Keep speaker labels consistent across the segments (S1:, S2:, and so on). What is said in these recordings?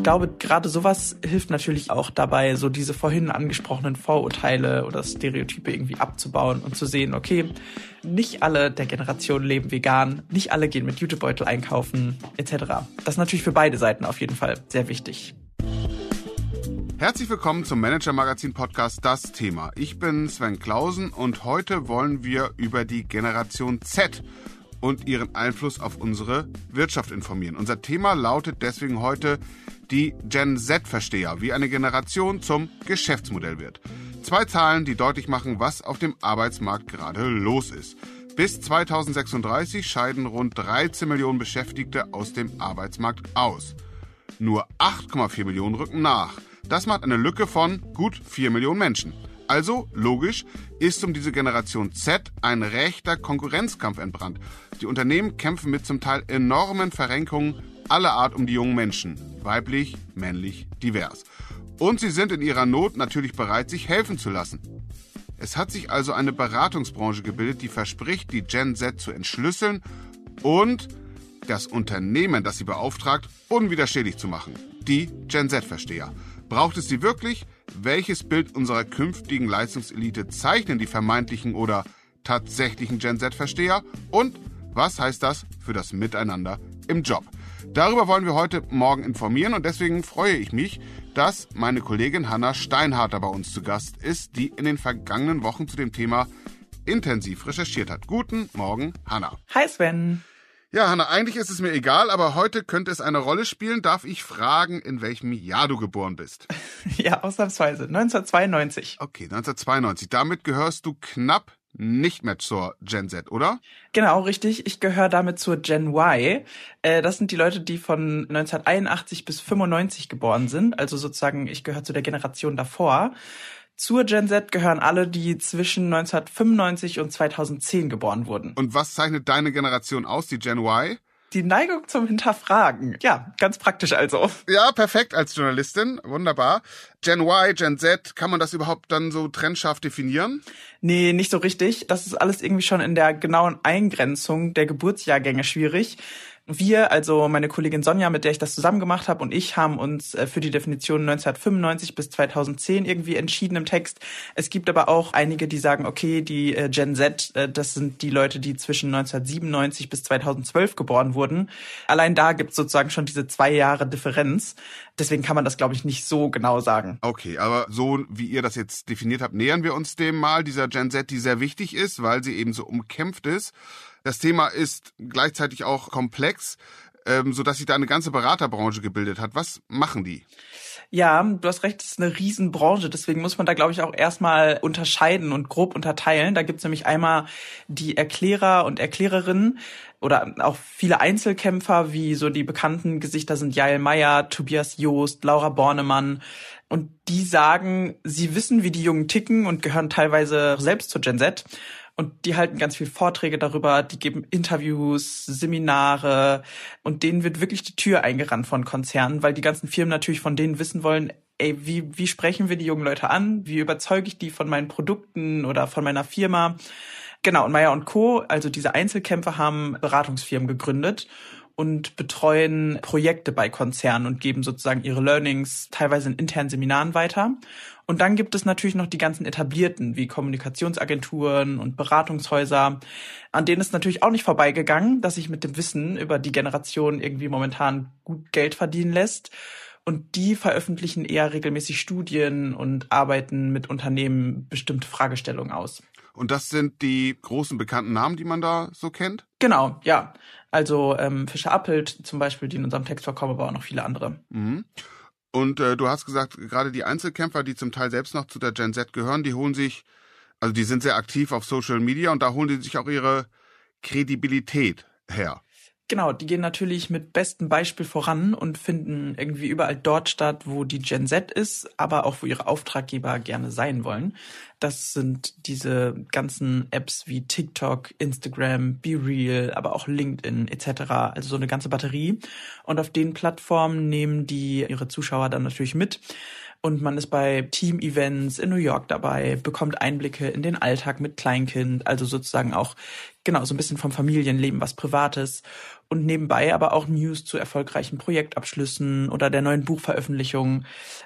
S1: Ich glaube, gerade sowas hilft natürlich auch dabei, so diese vorhin angesprochenen Vorurteile oder Stereotype irgendwie abzubauen und zu sehen, okay, nicht alle der Generation leben vegan, nicht alle gehen mit Jutebeutel einkaufen, etc. Das ist natürlich für beide Seiten auf jeden Fall sehr wichtig.
S2: Herzlich willkommen zum Manager Magazin Podcast Das Thema. Ich bin Sven Klausen und heute wollen wir über die Generation Z und ihren Einfluss auf unsere Wirtschaft informieren. Unser Thema lautet deswegen heute die Gen Z-Versteher, wie eine Generation zum Geschäftsmodell wird. Zwei Zahlen, die deutlich machen, was auf dem Arbeitsmarkt gerade los ist. Bis 2036 scheiden rund 13 Millionen Beschäftigte aus dem Arbeitsmarkt aus. Nur 8,4 Millionen rücken nach. Das macht eine Lücke von gut 4 Millionen Menschen. Also, logisch, ist um diese Generation Z ein rechter Konkurrenzkampf entbrannt. Die Unternehmen kämpfen mit zum Teil enormen Verrenkungen aller Art um die jungen Menschen. Weiblich, männlich, divers. Und sie sind in ihrer Not natürlich bereit, sich helfen zu lassen. Es hat sich also eine Beratungsbranche gebildet, die verspricht, die Gen Z zu entschlüsseln und das Unternehmen, das sie beauftragt, unwiderstehlich zu machen. Die Gen Z-Versteher. Braucht es sie wirklich? Welches Bild unserer künftigen Leistungselite zeichnen die vermeintlichen oder tatsächlichen Gen Z-Versteher? Und was heißt das für das Miteinander im Job? Darüber wollen wir heute Morgen informieren und deswegen freue ich mich, dass meine Kollegin Hanna Steinharter bei uns zu Gast ist, die in den vergangenen Wochen zu dem Thema intensiv recherchiert hat. Guten Morgen, Hanna.
S1: Hi Sven.
S2: Ja, Hanna, eigentlich ist es mir egal, aber heute könnte es eine Rolle spielen. Darf ich fragen, in welchem Jahr du geboren bist?
S1: Ja, ausnahmsweise. 1992.
S2: Okay, 1992. Damit gehörst du knapp nicht mehr zur Gen Z, oder?
S1: Genau, richtig. Ich gehöre damit zur Gen Y. Äh, das sind die Leute, die von 1981 bis 95 geboren sind. Also sozusagen, ich gehöre zu der Generation davor. Zur Gen Z gehören alle, die zwischen 1995 und 2010 geboren wurden.
S2: Und was zeichnet deine Generation aus, die Gen Y?
S1: Die Neigung zum Hinterfragen. Ja, ganz praktisch also.
S2: Ja, perfekt als Journalistin. Wunderbar. Gen Y, Gen Z, kann man das überhaupt dann so trennscharf definieren?
S1: Nee, nicht so richtig. Das ist alles irgendwie schon in der genauen Eingrenzung der Geburtsjahrgänge schwierig. Wir, also meine Kollegin Sonja, mit der ich das zusammen gemacht habe, und ich haben uns äh, für die Definition 1995 bis 2010 irgendwie entschieden im Text. Es gibt aber auch einige, die sagen, okay, die äh, Gen Z, äh, das sind die Leute, die zwischen 1997 bis 2012 geboren wurden. Allein da gibt es sozusagen schon diese zwei Jahre Differenz. Deswegen kann man das, glaube ich, nicht so genau sagen.
S2: Okay, aber so wie ihr das jetzt definiert habt, nähern wir uns dem mal, dieser Gen Z, die sehr wichtig ist, weil sie eben so umkämpft ist. Das Thema ist gleichzeitig auch komplex, ähm, so dass sich da eine ganze Beraterbranche gebildet hat. Was machen die?
S1: Ja, du hast recht, es ist eine Riesenbranche, deswegen muss man da, glaube ich, auch erstmal unterscheiden und grob unterteilen. Da gibt's nämlich einmal die Erklärer und Erklärerinnen oder auch viele Einzelkämpfer, wie so die bekannten Gesichter sind Jael Meyer, Tobias Joost, Laura Bornemann. Und die sagen, sie wissen, wie die Jungen ticken und gehören teilweise selbst zur Gen Z und die halten ganz viel Vorträge darüber, die geben Interviews, Seminare und denen wird wirklich die Tür eingerannt von Konzernen, weil die ganzen Firmen natürlich von denen wissen wollen, ey, wie, wie sprechen wir die jungen Leute an? Wie überzeuge ich die von meinen Produkten oder von meiner Firma? Genau, und Meyer und Co., also diese Einzelkämpfer haben Beratungsfirmen gegründet und betreuen Projekte bei Konzernen und geben sozusagen ihre Learnings teilweise in internen Seminaren weiter. Und dann gibt es natürlich noch die ganzen etablierten, wie Kommunikationsagenturen und Beratungshäuser, an denen ist natürlich auch nicht vorbeigegangen, dass sich mit dem Wissen über die Generation irgendwie momentan gut Geld verdienen lässt. Und die veröffentlichen eher regelmäßig Studien und arbeiten mit Unternehmen bestimmte Fragestellungen aus.
S2: Und das sind die großen bekannten Namen, die man da so kennt?
S1: Genau, ja. Also ähm, Fischer Appelt zum Beispiel, die in unserem Text vorkommen, aber auch noch viele andere.
S2: Mhm. Und äh, du hast gesagt, gerade die Einzelkämpfer, die zum Teil selbst noch zu der Gen Z gehören, die holen sich, also die sind sehr aktiv auf Social Media und da holen die sich auch ihre Kredibilität her.
S1: Genau, die gehen natürlich mit bestem Beispiel voran und finden irgendwie überall dort statt, wo die Gen Z ist, aber auch wo ihre Auftraggeber gerne sein wollen. Das sind diese ganzen Apps wie TikTok, Instagram, Be Real, aber auch LinkedIn etc. Also so eine ganze Batterie. Und auf den Plattformen nehmen die ihre Zuschauer dann natürlich mit und man ist bei Team-Events in New York dabei, bekommt Einblicke in den Alltag mit Kleinkind, also sozusagen auch genau so ein bisschen vom Familienleben, was Privates und nebenbei aber auch News zu erfolgreichen Projektabschlüssen oder der neuen Buchveröffentlichung.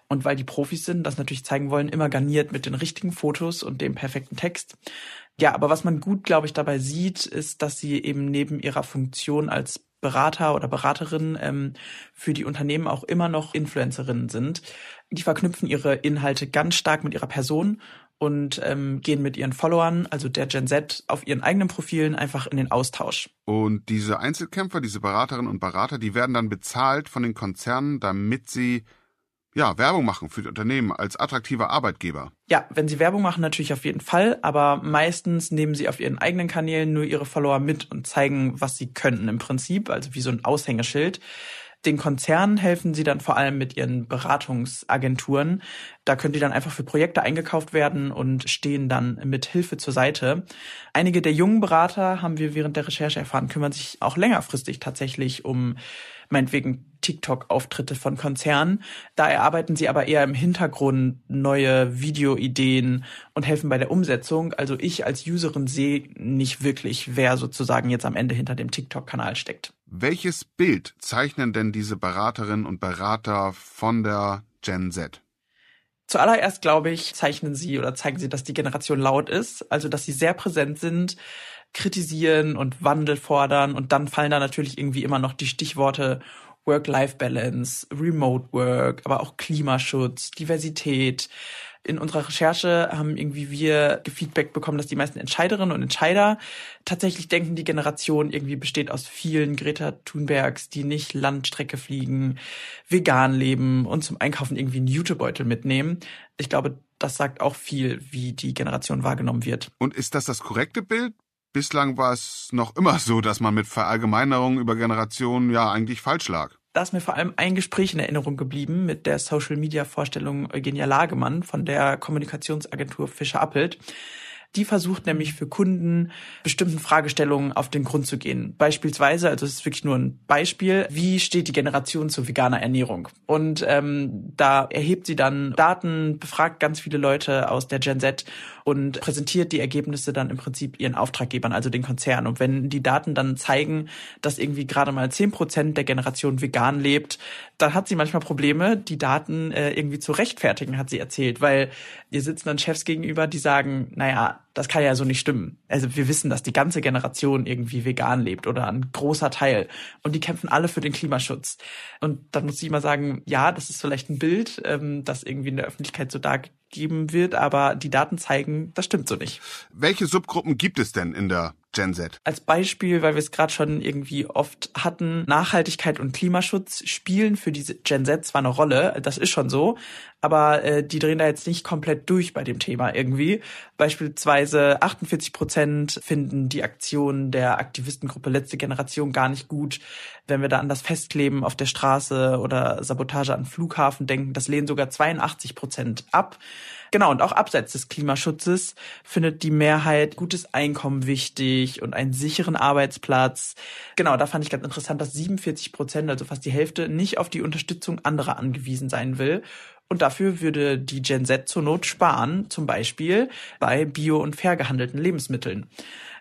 S1: Und weil die Profis sind, das natürlich zeigen wollen, immer garniert mit den richtigen Fotos und dem perfekten Text. Ja, aber was man gut, glaube ich, dabei sieht, ist, dass sie eben neben ihrer Funktion als Berater oder Beraterin ähm, für die Unternehmen auch immer noch Influencerinnen sind. Die verknüpfen ihre Inhalte ganz stark mit ihrer Person und ähm, gehen mit ihren Followern, also der Gen Z, auf ihren eigenen Profilen einfach in den Austausch.
S2: Und diese Einzelkämpfer, diese Beraterinnen und Berater, die werden dann bezahlt von den Konzernen, damit sie ja, Werbung machen für die Unternehmen als attraktiver Arbeitgeber.
S1: Ja, wenn sie Werbung machen, natürlich auf jeden Fall, aber meistens nehmen sie auf ihren eigenen Kanälen nur ihre Follower mit und zeigen, was sie könnten im Prinzip, also wie so ein Aushängeschild. Den Konzernen helfen sie dann vor allem mit ihren Beratungsagenturen. Da können die dann einfach für Projekte eingekauft werden und stehen dann mit Hilfe zur Seite. Einige der jungen Berater, haben wir während der Recherche erfahren, kümmern sich auch längerfristig tatsächlich um meinetwegen TikTok-Auftritte von Konzernen. Da erarbeiten sie aber eher im Hintergrund neue Videoideen und helfen bei der Umsetzung. Also ich als Userin sehe nicht wirklich, wer sozusagen jetzt am Ende hinter dem TikTok-Kanal steckt.
S2: Welches Bild zeichnen denn diese Beraterinnen und Berater von der Gen Z?
S1: Zuallererst, glaube ich, zeichnen sie oder zeigen sie, dass die Generation laut ist, also dass sie sehr präsent sind, kritisieren und Wandel fordern und dann fallen da natürlich irgendwie immer noch die Stichworte Work-Life-Balance, Remote Work, aber auch Klimaschutz, Diversität. In unserer Recherche haben irgendwie wir Feedback bekommen, dass die meisten Entscheiderinnen und Entscheider tatsächlich denken, die Generation irgendwie besteht aus vielen Greta Thunbergs, die nicht Landstrecke fliegen, vegan leben und zum Einkaufen irgendwie einen Jutebeutel mitnehmen. Ich glaube, das sagt auch viel, wie die Generation wahrgenommen wird.
S2: Und ist das das korrekte Bild? Bislang war es noch immer so, dass man mit Verallgemeinerungen über Generationen ja eigentlich falsch lag.
S1: Da ist mir vor allem ein Gespräch in Erinnerung geblieben mit der Social Media Vorstellung Eugenia Lagemann von der Kommunikationsagentur Fischer Appelt. Die versucht nämlich für Kunden bestimmten Fragestellungen auf den Grund zu gehen. Beispielsweise, also es ist wirklich nur ein Beispiel, wie steht die Generation zu veganer Ernährung? Und ähm, da erhebt sie dann Daten, befragt ganz viele Leute aus der Gen Z und präsentiert die Ergebnisse dann im Prinzip ihren Auftraggebern, also den Konzernen. Und wenn die Daten dann zeigen, dass irgendwie gerade mal zehn Prozent der Generation vegan lebt, dann hat sie manchmal Probleme, die Daten äh, irgendwie zu rechtfertigen, hat sie erzählt, weil ihr sitzen dann Chefs gegenüber, die sagen, naja, das kann ja so nicht stimmen. Also wir wissen, dass die ganze Generation irgendwie vegan lebt oder ein großer Teil. Und die kämpfen alle für den Klimaschutz. Und dann muss ich immer sagen, ja, das ist vielleicht ein Bild, ähm, das irgendwie in der Öffentlichkeit so dargegeben wird, aber die Daten zeigen, das stimmt so nicht.
S2: Welche Subgruppen gibt es denn in der Gen Z?
S1: Als Beispiel, weil wir es gerade schon irgendwie oft hatten, Nachhaltigkeit und Klimaschutz spielen für diese Gen Z zwar eine Rolle, das ist schon so, aber äh, die drehen da jetzt nicht komplett durch bei dem Thema irgendwie. Beispielsweise 48 Prozent finden die Aktion der Aktivistengruppe Letzte Generation gar nicht gut. Wenn wir da an das Festkleben auf der Straße oder Sabotage an Flughafen denken, das lehnen sogar 82 Prozent ab. Genau, und auch abseits des Klimaschutzes findet die Mehrheit gutes Einkommen wichtig und einen sicheren Arbeitsplatz. Genau, da fand ich ganz interessant, dass 47 Prozent, also fast die Hälfte, nicht auf die Unterstützung anderer angewiesen sein will. Und dafür würde die Gen Z zur Not sparen, zum Beispiel bei bio- und fair gehandelten Lebensmitteln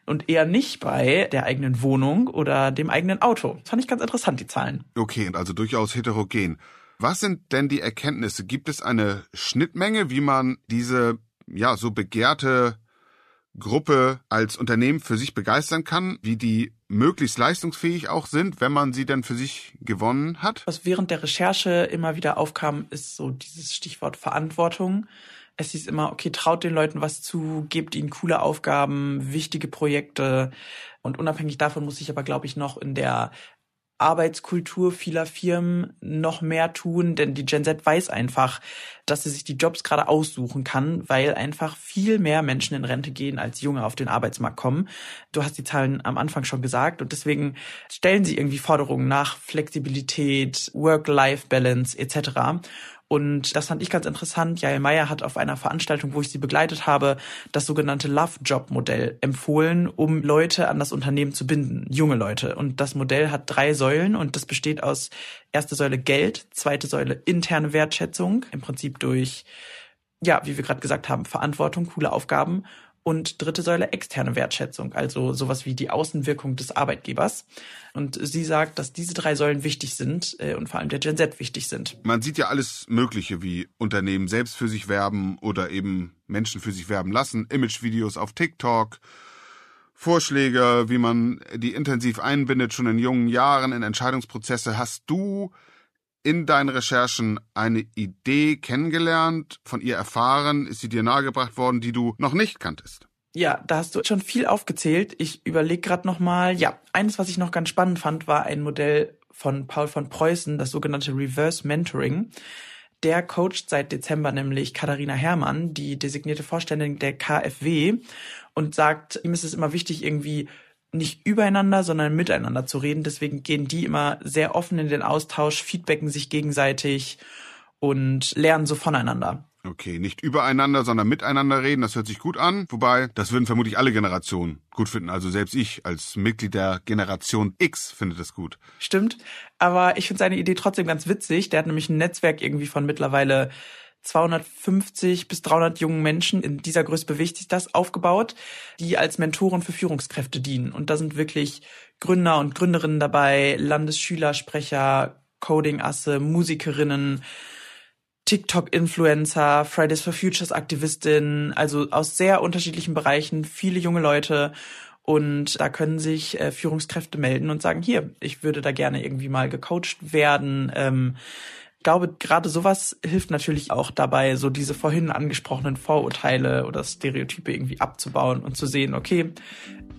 S1: und eher nicht bei der eigenen Wohnung oder dem eigenen Auto. Das fand ich ganz interessant, die Zahlen.
S2: Okay, also durchaus heterogen. Was sind denn die Erkenntnisse? Gibt es eine Schnittmenge, wie man diese ja so begehrte Gruppe als Unternehmen für sich begeistern kann, wie die möglichst leistungsfähig auch sind, wenn man sie dann für sich gewonnen hat?
S1: Was während der Recherche immer wieder aufkam, ist so dieses Stichwort Verantwortung. Es hieß immer, okay, traut den Leuten was zu, gebt ihnen coole Aufgaben, wichtige Projekte. Und unabhängig davon muss ich aber, glaube ich, noch in der Arbeitskultur vieler Firmen noch mehr tun, denn die Gen Z weiß einfach, dass sie sich die Jobs gerade aussuchen kann, weil einfach viel mehr Menschen in Rente gehen, als Junge auf den Arbeitsmarkt kommen. Du hast die Zahlen am Anfang schon gesagt und deswegen stellen sie irgendwie Forderungen nach Flexibilität, Work-Life-Balance etc. Und das fand ich ganz interessant. Jael Meyer hat auf einer Veranstaltung, wo ich sie begleitet habe, das sogenannte Love Job Modell empfohlen, um Leute an das Unternehmen zu binden, junge Leute. Und das Modell hat drei Säulen und das besteht aus erste Säule Geld, zweite Säule interne Wertschätzung, im Prinzip durch ja, wie wir gerade gesagt haben, Verantwortung, coole Aufgaben und dritte Säule externe Wertschätzung, also sowas wie die Außenwirkung des Arbeitgebers. Und sie sagt, dass diese drei Säulen wichtig sind äh, und vor allem der Gen Z wichtig sind.
S2: Man sieht ja alles Mögliche, wie Unternehmen selbst für sich werben oder eben Menschen für sich werben lassen, Imagevideos auf TikTok, Vorschläge, wie man die intensiv einbindet, schon in jungen Jahren in Entscheidungsprozesse. Hast du in deinen Recherchen eine Idee kennengelernt, von ihr erfahren, ist sie dir nahegebracht worden, die du noch nicht kanntest?
S1: Ja, da hast du schon viel aufgezählt. Ich überlege gerade noch mal. Ja, eines, was ich noch ganz spannend fand, war ein Modell von Paul von Preußen, das sogenannte Reverse Mentoring. Der coacht seit Dezember nämlich Katharina Herrmann, die designierte Vorständin der KfW, und sagt, ihm ist es immer wichtig, irgendwie nicht übereinander, sondern miteinander zu reden. Deswegen gehen die immer sehr offen in den Austausch, feedbacken sich gegenseitig und lernen so voneinander.
S2: Okay, nicht übereinander, sondern miteinander reden, das hört sich gut an. Wobei, das würden vermutlich alle Generationen gut finden. Also selbst ich als Mitglied der Generation X finde das gut.
S1: Stimmt, aber ich finde seine Idee trotzdem ganz witzig. Der hat nämlich ein Netzwerk irgendwie von mittlerweile 250 bis 300 jungen Menschen, in dieser Größe bewegt sich das, aufgebaut, die als Mentoren für Führungskräfte dienen. Und da sind wirklich Gründer und Gründerinnen dabei, Landesschülersprecher, Coding-Asse, Musikerinnen, TikTok-Influencer, Fridays for Futures Aktivistinnen, also aus sehr unterschiedlichen Bereichen, viele junge Leute. Und da können sich äh, Führungskräfte melden und sagen, hier, ich würde da gerne irgendwie mal gecoacht werden. Ähm, glaube, gerade sowas hilft natürlich auch dabei, so diese vorhin angesprochenen Vorurteile oder Stereotype irgendwie abzubauen und zu sehen, okay,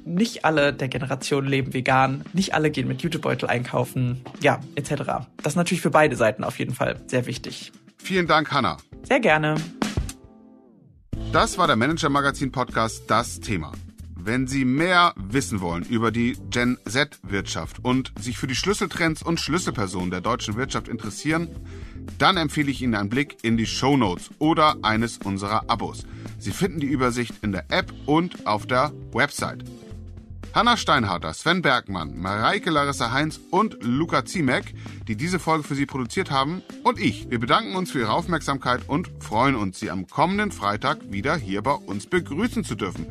S1: nicht alle der Generation leben vegan, nicht alle gehen mit Jutebeutel einkaufen, ja, etc. Das ist natürlich für beide Seiten auf jeden Fall sehr wichtig.
S2: Vielen Dank, Hanna.
S1: Sehr gerne.
S2: Das war der Manager Magazin Podcast Das Thema. Wenn Sie mehr wissen wollen über die Gen Z-Wirtschaft und sich für die Schlüsseltrends und Schlüsselpersonen der deutschen Wirtschaft interessieren, dann empfehle ich Ihnen einen Blick in die Show Notes oder eines unserer Abos. Sie finden die Übersicht in der App und auf der Website. Hanna Steinharter, Sven Bergmann, Mareike Larissa Heinz und Luca Ziemek, die diese Folge für Sie produziert haben, und ich. Wir bedanken uns für Ihre Aufmerksamkeit und freuen uns, Sie am kommenden Freitag wieder hier bei uns begrüßen zu dürfen.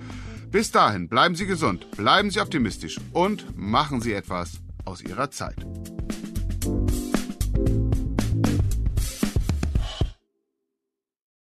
S2: Bis dahin, bleiben Sie gesund, bleiben Sie optimistisch und machen Sie etwas aus Ihrer Zeit.